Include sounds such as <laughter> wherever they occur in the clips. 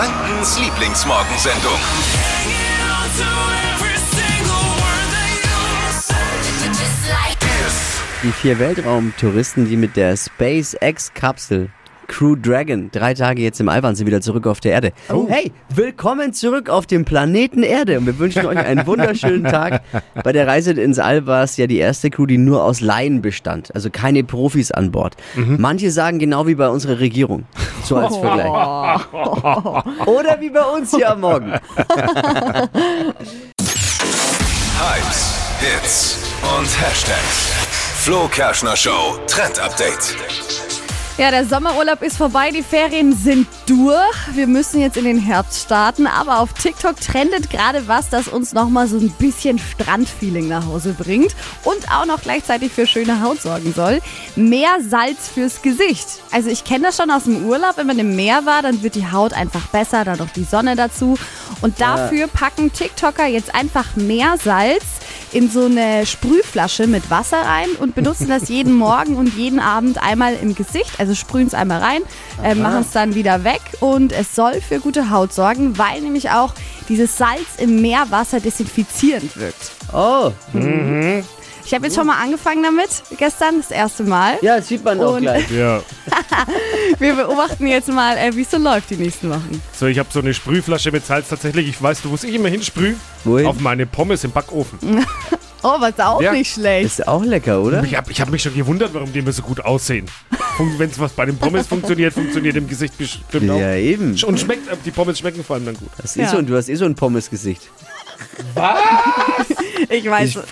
Frankens Lieblingsmorgensendung. Die vier Weltraumtouristen, die mit der SpaceX-Kapsel Crew Dragon drei Tage jetzt im All waren, sind wieder zurück auf der Erde. Hey, willkommen zurück auf dem Planeten Erde und wir wünschen euch einen wunderschönen Tag. <laughs> Bei der Reise ins All war es ja die erste Crew, die nur aus Laien bestand, also keine Profis an Bord. Manche sagen genau wie bei unserer Regierung, so als Vergleich. <laughs> Oder wie bei uns hier am Morgen. <laughs> Hypes, Hits und Hashtags. Flo Kerschner Show Trend Update. Ja, der Sommerurlaub ist vorbei, die Ferien sind durch. Wir müssen jetzt in den Herbst starten, aber auf TikTok trendet gerade was, das uns nochmal so ein bisschen Strandfeeling nach Hause bringt und auch noch gleichzeitig für schöne Haut sorgen soll. Mehr Salz fürs Gesicht. Also ich kenne das schon aus dem Urlaub, wenn man im Meer war, dann wird die Haut einfach besser, dann noch die Sonne dazu. Und dafür packen TikToker jetzt einfach mehr Salz in so eine Sprühflasche mit Wasser rein und benutzen das jeden Morgen und jeden Abend einmal im Gesicht. Also sprühen es einmal rein, äh, machen es dann wieder weg und es soll für gute Haut sorgen, weil nämlich auch dieses Salz im Meerwasser desinfizierend wirkt. Oh, Ich habe jetzt schon mal angefangen damit, gestern das erste Mal. ja, das sieht man auch Und- gleich. Ja. <laughs> Wir beobachten jetzt mal, äh, wie es so läuft die nächsten Wochen. So, ich habe so eine Sprühflasche mit Salz tatsächlich. Ich weiß, du, wo ich immer hinsprühe? Wohin? Auf meine Pommes im Backofen. <laughs> Oh, was auch Ja. nicht schlecht. Ist auch lecker, oder? Ich habe ich hab mich schon gewundert, warum die immer so gut aussehen. Wenn es was bei den Pommes funktioniert, funktioniert im Gesicht bestimmt auch. Ja, eben. Und schmeckt, die Pommes schmecken vor allem dann gut. Das ist Ja. so, und du hast eh so ein Pommesgesicht. Ich weiß. Ich. <laughs>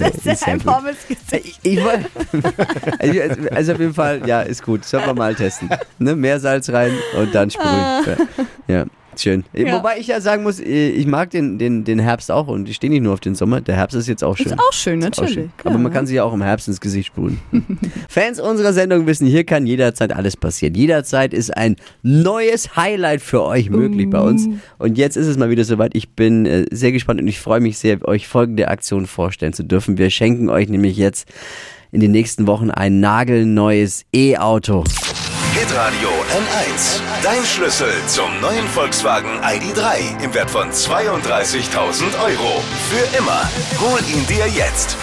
Das ist ja ein. Pommesgesicht. Ich woll- <laughs> also, also auf jeden Fall, ja, ist gut. Sollen wir mal testen. Ne? Mehr Salz rein und dann sprühen. Ja, schön. Ja. Wobei ich ja sagen muss, ich mag den, den, den Herbst auch und ich stehe nicht nur auf den Sommer. Der Herbst ist jetzt auch schön. Ist auch schön, Ist auch natürlich. schön. Aber man kann sich ja auch im Herbst ins Gesicht sprühen. <laughs> Fans unserer Sendung wissen, hier kann jederzeit alles passieren. Jederzeit ist ein neues Highlight für euch möglich bei uns. Und jetzt ist es mal wieder soweit. Ich bin äh, sehr gespannt und ich freue mich sehr, euch folgende Aktion vorstellen zu dürfen. Wir schenken euch nämlich jetzt in den nächsten Wochen ein nagelneues E-Auto. Hitradio N1. Dein Schlüssel zum neuen Volkswagen ID.3 im Wert von 32.000 Euro. Für immer. Hol ihn dir jetzt.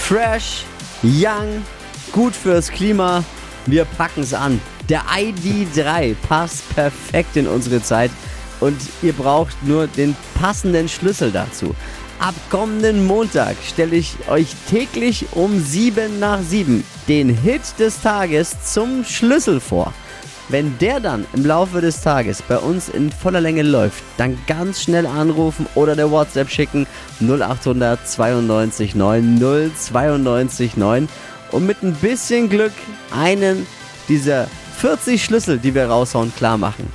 Fresh, young, gut fürs Klima. Wir packen es an. Der ID3 passt perfekt in unsere Zeit und ihr braucht nur den passenden Schlüssel dazu. Ab kommenden Montag stelle ich euch täglich um 7 nach 7 den Hit des Tages zum Schlüssel vor. Wenn der dann im Laufe des Tages bei uns in voller Länge läuft, dann ganz schnell anrufen oder der WhatsApp schicken 0800 92 9 092 9 und mit ein bisschen Glück einen dieser 40 Schlüssel, die wir raushauen, klar machen.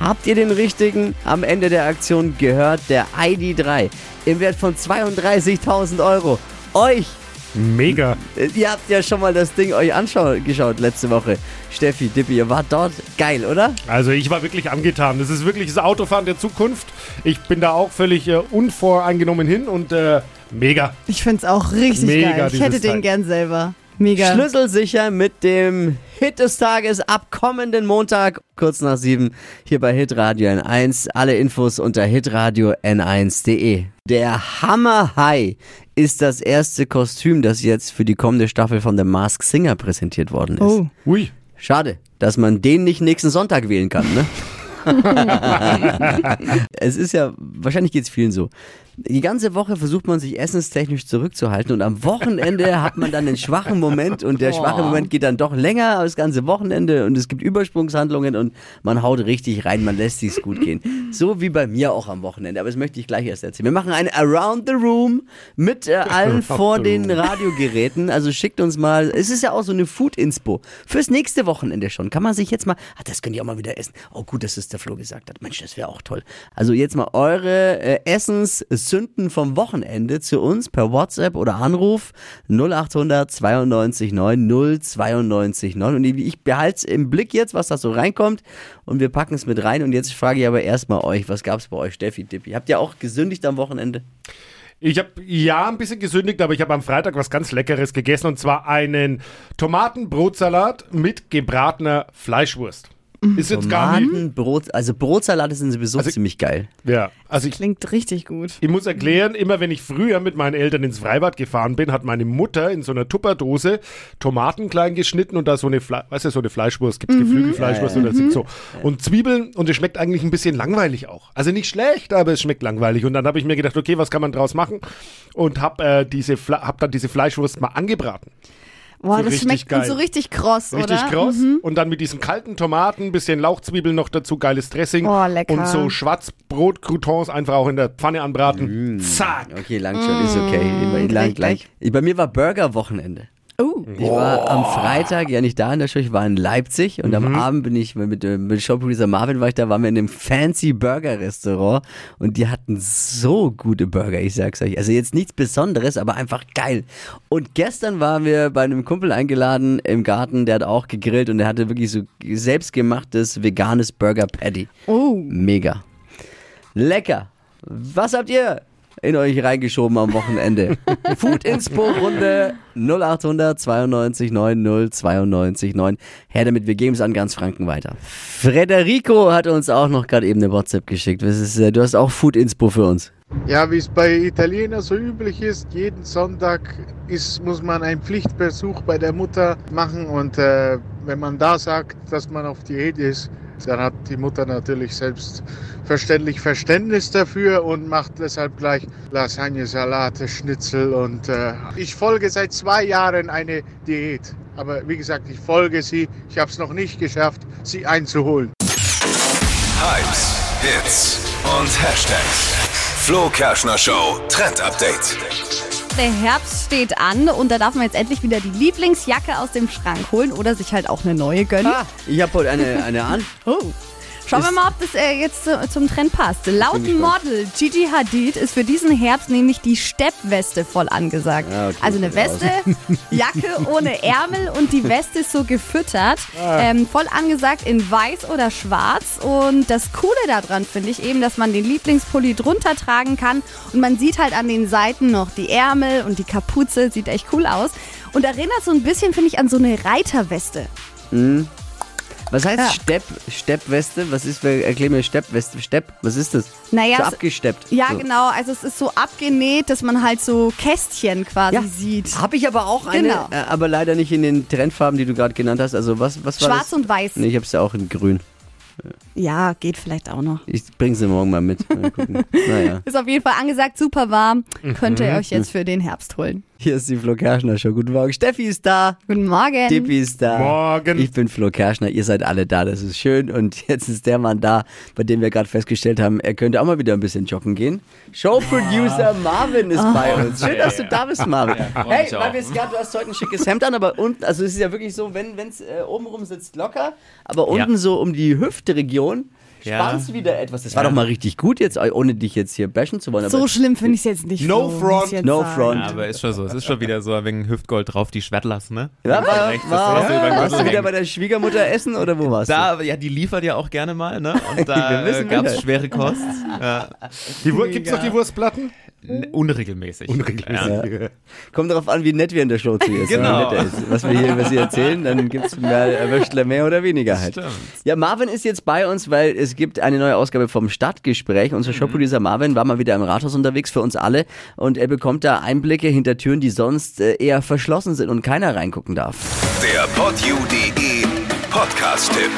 Habt ihr den richtigen am Ende der Aktion gehört? Der ID3 im Wert von 32.000 Euro. Euch Mega. äh, Ihr habt ja schon mal das Ding euch angeschaut letzte Woche. Steffi, Dippi, ihr wart dort. Geil, oder? Also ich war wirklich angetan. Das ist wirklich das Autofahren der Zukunft. Ich bin da auch völlig äh, unvoreingenommen hin und äh, mega. Ich finde es auch richtig Mega, geil. Ich hätte den Teil. gern selber. Mega. Schlüsselsicher mit dem Hit des Tages ab kommenden Montag, kurz nach sieben, hier bei Hitradio N1. Alle Infos unter hitradio n1.de. Der Hammer High ist das erste Kostüm, das jetzt für die kommende Staffel von The Mask Singer präsentiert worden ist. Oh. Ui. Schade, dass man den nicht nächsten Sonntag wählen kann, ne? <laughs> <laughs> es ist ja, wahrscheinlich geht es vielen so. Die ganze Woche versucht man sich essenstechnisch zurückzuhalten und am Wochenende hat man dann einen schwachen Moment und der schwache Moment geht dann doch länger als das ganze Wochenende und es gibt Übersprungshandlungen und man haut richtig rein, man lässt sich's gut gehen. So wie bei mir auch am Wochenende, aber das möchte ich gleich erst erzählen. Wir machen ein Around the Room mit äh, <laughs> allen vor den Radiogeräten, also schickt uns mal, es ist ja auch so eine Food-Inspo fürs nächste Wochenende schon. Kann man sich jetzt mal, ach, das könnt ihr auch mal wieder essen. Oh gut, dass es der Flo gesagt hat. Mensch, das wäre auch toll. Also jetzt mal eure äh, Essenssünden vom Wochenende zu uns per WhatsApp oder Anruf 0800 92 9 092 9. Und ich, behalte es im Blick jetzt, was da so reinkommt und wir packen es mit rein. Und jetzt frage ich aber erstmal euch, was gab es bei euch, Steffi, Dippi? Habt ihr auch gesündigt am Wochenende? Ich habe ja ein bisschen gesündigt, aber ich habe am Freitag was ganz Leckeres gegessen und zwar einen Tomatenbrotsalat mit gebratener Fleischwurst. Ist jetzt gar nicht. Brot, also Brotsalate sind sowieso Also- ziemlich geil. Ja, also ich, Klingt richtig gut. ich muss erklären, immer wenn ich früher mit meinen Eltern ins Freibad gefahren bin, hat meine Mutter in so einer Tupperdose Tomaten klein geschnitten und da so eine, Fle weißt du, so eine Fleischwurst, gibt's Geflügelfleischwurst oder so. Und Zwiebeln und es schmeckt eigentlich ein bisschen langweilig auch. Also nicht schlecht, aber es schmeckt langweilig. Und dann habe ich mir gedacht, okay, was kann man draus machen? Und habe äh, diese, hab dann diese Fleischwurst mal angebraten. Boah, So das richtig schmeckt geil. so richtig kross, Richtig oder? kross. Und dann mit diesen kalten Tomaten, bisschen Lauchzwiebeln noch dazu, geiles Dressing. Oh, lecker. Und so Schwarzbrot-Croutons einfach auch in der Pfanne anbraten. Zack. Okay, lang schon, ist okay. Immer, lang, Richtig. lang. Bei mir war Burger-Wochenende. Oh. Ich war am Freitag ja nicht da in der Show, ich war in Leipzig und am Abend bin ich mit, mit Showproducer Marvin war ich da, waren wir in einem fancy Burger Restaurant und die hatten so gute Burger, ich sag's euch. Also jetzt nichts Besonderes, aber einfach geil. Und gestern waren wir bei einem Kumpel eingeladen im Garten, der hat auch gegrillt und der hatte wirklich so selbstgemachtes veganes Burger Patty. Oh. Mega. Lecker. Was habt ihr in euch reingeschoben am Wochenende? <laughs> Food Inspo Runde 0800 92 90 92 9. Her damit, wir geben es an ganz Franken weiter. Frederico hat uns auch noch gerade eben eine WhatsApp geschickt. Das ist, äh, du hast auch Food Inspo für uns. Ja, wie es bei Italienern so üblich ist, jeden Sonntag ist, muss man einen Pflichtbesuch bei der Mutter machen und äh, wenn man da sagt, dass man auf Diät ist, dann hat die Mutter natürlich selbstverständlich Verständnis dafür und macht deshalb gleich Lasagne, Salate, Schnitzel und äh, ich folge seit zwei Jahren eine Diät. Aber wie gesagt, ich folge sie. Ich habe es noch nicht geschafft, sie einzuholen. Hypes, Hits und Hashtags. Flo Kerschner Show Trend Update. Der Herbst steht an und da darf man jetzt endlich wieder die Lieblingsjacke aus dem Schrank holen oder sich halt auch eine neue gönnen. Ich habe heute eine, eine an. Oh. Schauen wir mal, ob das äh, jetzt zu, zum Trend passt. Laut. Model Gigi Hadid ist für diesen Herbst nämlich die Steppweste voll angesagt. Ah, okay, also eine. Weste, <laughs> Jacke ohne Ärmel und die Weste ist so gefüttert. Ah. Ähm, voll angesagt in weiß oder schwarz. Und das Coole daran finde ich eben, dass man den Lieblingspulli drunter tragen kann und man sieht halt an den Seiten noch die Ärmel und die Kapuze. Sieht echt cool aus. Und erinnert so ein bisschen, finde ich, an so eine Reiterweste. Was heißt Ja. Stepp, Steppweste? Was ist, erklär mir Steppweste, Stepp, was ist das? Naja, so es- abgesteppt. Ja, so. genau. Also es ist so abgenäht, dass man halt so Kästchen quasi Ja, sieht. Habe ich aber auch eine, Genau. äh, aber leider nicht in den Trendfarben, die du gerade genannt hast. Also was, was war Schwarz das? und weiß. Nee, ich hab's ja auch in grün. Ja, geht vielleicht auch noch. Ich bring sie morgen mal mit. Mal gucken. <laughs> naja. Ist auf jeden Fall angesagt, super warm. Könnt Mhm. ihr euch jetzt für den Herbst holen. Hier ist die Flo Kerschner Show. Guten Morgen. Steffi ist da. Guten Morgen. Tippi ist da. Morgen. Ich bin Flo Kerschner. Ihr seid alle da. Das ist schön. Und jetzt ist der Mann da, bei dem wir gerade festgestellt haben, er könnte auch mal wieder ein bisschen joggen gehen. Showproducer Marvin ist bei uns. Schön, dass du da bist, Marvin. hey, wir es gerade, du hast heute ein schickes Hemd an, aber unten, also es ist ja wirklich so, wenn es äh, obenrum sitzt locker, aber unten so um die Hüfteregion Ja. spannst wieder etwas. Das war doch mal richtig gut jetzt, ohne dich jetzt hier bashen zu wollen. Aber so schlimm finde ich es jetzt nicht. No Flo, front. No sagen. front. Ja, aber ist schon so. Es ist schon wieder so wegen Hüftgold drauf, die Schwertlass, ne? Ja, war, war, hast du über den warst du wieder bei der Schwiegermutter essen oder wo warst du? Da, ja, die liefert ja auch gerne mal, ne? Und <laughs> da äh, gab es schwere Kost. Ja, <laughs> <laughs> Die gibt's noch die Wurstplatten? Unregelmäßig. Unregelmäßig. Kommt darauf an, wie nett wir in der Show zu ihr sind. Genau. Ist. Was wir hier über sie erzählen, dann gibt es mehr mehr oder weniger halt. Stimmt. Ja, Marvin ist jetzt bei uns, weil es gibt eine neue Ausgabe vom Stadtgespräch. Unser Mhm. Showproducer Marvin war mal wieder im Rathaus unterwegs für uns alle und er bekommt da Einblicke hinter Türen, die sonst äh, eher verschlossen sind und keiner reingucken darf. Der podyou.de Podcast-Tipp.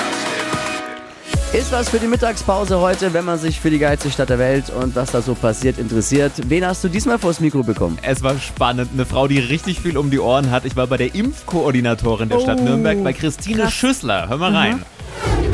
Ist was für die Mittagspause heute, wenn man sich für die geilste Stadt der Welt und was da so passiert interessiert. Wen hast du diesmal vors Mikro bekommen? Es war spannend. Eine Frau, die richtig viel um die Ohren hat. Ich war bei der Impfkoordinatorin der Stadt Oh, Nürnberg, bei Christine krass. Schüssler. Hör mal rein.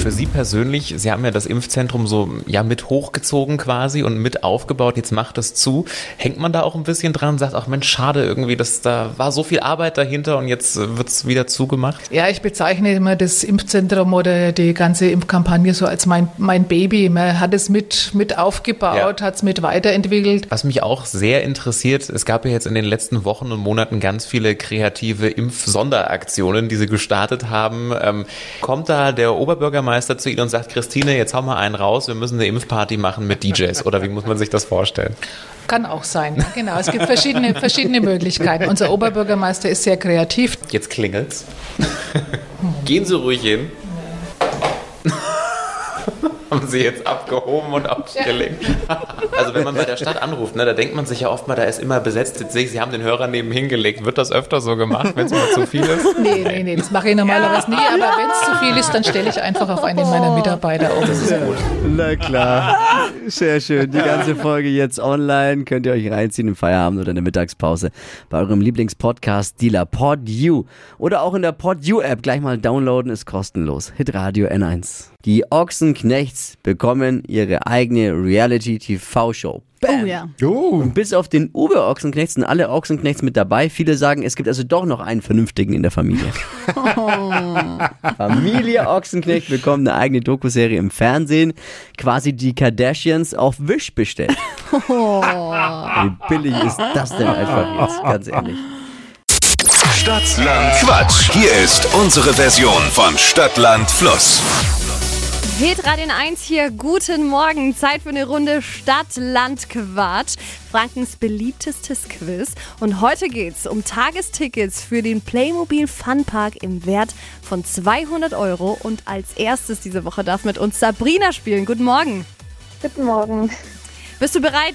Für Sie persönlich, Sie haben ja das Impfzentrum so ja mit hochgezogen quasi und mit aufgebaut. Jetzt macht es zu. Hängt man da auch ein bisschen dran und sagt, ach Mensch, schade irgendwie, dass da war so viel Arbeit dahinter und jetzt wird es wieder zugemacht? Ja, ich bezeichne immer das Impfzentrum oder die ganze Impfkampagne so als mein, mein Baby. Man hat es mit, mit aufgebaut, Ja. hat es mit weiterentwickelt. Was mich auch sehr interessiert, es gab ja jetzt in den letzten Wochen und Monaten ganz viele kreative Impfsonderaktionen, die sie gestartet haben. Ähm, kommt da der Oberbürgermeister zu Ihnen und sagt, Christine, jetzt hau mal einen raus, wir müssen eine Impfparty machen mit DJs? Oder wie muss man sich das vorstellen? Kann auch sein. ne? Genau, es gibt verschiedene, verschiedene Möglichkeiten. Unser Oberbürgermeister ist sehr kreativ. Jetzt klingelt's. <laughs> Gehen Sie ruhig hin. Haben sie jetzt abgehoben und aufgelegt. <laughs> Also wenn man bei der Stadt anruft, ne, da denkt man sich ja oft mal, da ist immer besetzt. Jetzt sehe ich, sie haben den Hörer neben hingelegt. Wird das öfter so gemacht, wenn es mal zu viel ist? Nee, nee, nee, das mache ich normalerweise nie. Aber wenn es zu viel ist, dann stelle ich einfach auf einen meiner Mitarbeiter um. Das ist gut. Na klar. <laughs> Sehr schön. Die ganze Folge jetzt online. Könnt ihr euch reinziehen im Feierabend oder in der Mittagspause bei eurem Lieblingspodcast-Dealer PodU. Oder auch in der PodU-App gleich mal downloaden, ist kostenlos. Hitradio N1. Die Ochsenknechts bekommen ihre eigene Reality-TV-Show. Oh ja. Oh. Bis auf den Uber-Ochsenknechts sind alle Ochsenknechts mit dabei. Viele sagen, es gibt also doch noch einen Vernünftigen in der Familie. <laughs> Familie Ochsenknecht bekommt eine eigene Dokuserie im Fernsehen. Quasi die Kardashians auf Wish bestellt. Wie billig ist das denn einfach jetzt? <laughs> Ganz ehrlich. Stadtland Quatsch. Hier ist unsere Version von Stadtland Fluss. Hitradio 1 hier, guten Morgen. Zeit für eine Runde Stadt, Land, Quatsch. Frankens beliebtestes Quiz. Und heute geht's um Tagestickets für den Playmobil Funpark im Wert von 200 Euro. Und als erstes diese Woche darf mit uns Sabrina spielen. Guten Morgen. Guten Morgen. Bist du bereit?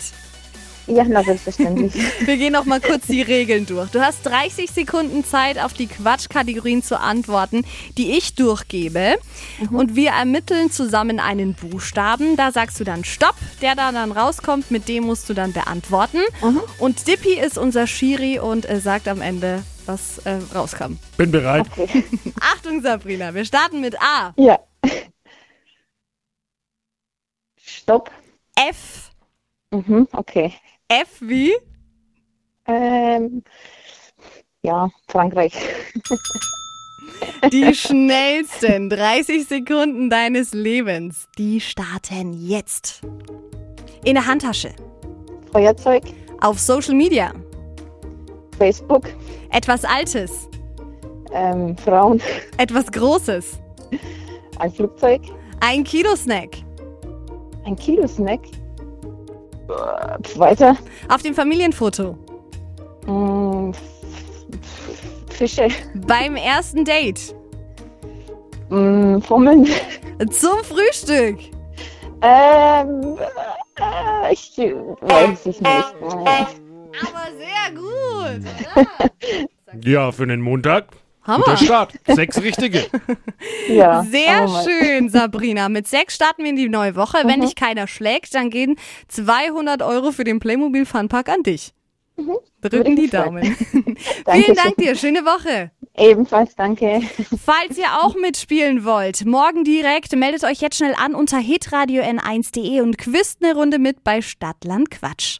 Ja, na selbstverständlich. <laughs> Wir gehen noch mal kurz die Regeln durch. Du hast 30 Sekunden Zeit, auf die Quatschkategorien zu antworten, die ich durchgebe. Und wir ermitteln zusammen einen Buchstaben. Da sagst du dann Stopp, der da dann rauskommt, mit dem musst du dann beantworten. Und Dippy ist unser Schiri und äh, sagt am Ende, was äh, rauskam. Bin bereit. <laughs> Achtung, Sabrina, wir starten mit A. ja. Stopp. F. Mhm, okay. F wie? Ähm, ja, Frankreich. Die schnellsten 30 Sekunden deines Lebens, die starten jetzt. In der Handtasche, Feuerzeug, auf Social Media, Facebook, etwas Altes, ähm, Frauen, etwas Großes, ein Flugzeug, ein Kilo-Snack, ein Kilo Snack. Weiter. auf dem Familienfoto, Mm, Fische, beim ersten Date, mm, Fummeln. zum Frühstück, Ähm, äh, ich weiß ich nicht. aber sehr gut. <laughs> Ja, für einen Montag. Hammer. Guter Start. Sechs richtige. <laughs> Ja. Sehr oh schön, Sabrina. Mit sechs starten wir in die neue Woche. Wenn dich keiner schlägt, dann gehen 200 Euro für den Playmobil Funpark an dich. Drücken Würde die. Daumen. <laughs> <laughs> Vielen. Dank dir. Schöne Woche. Ebenfalls, danke. Falls ihr auch mitspielen wollt, morgen direkt, meldet euch jetzt schnell an unter hitradio n1.de und quizt eine Runde mit bei Stadtland Quatsch.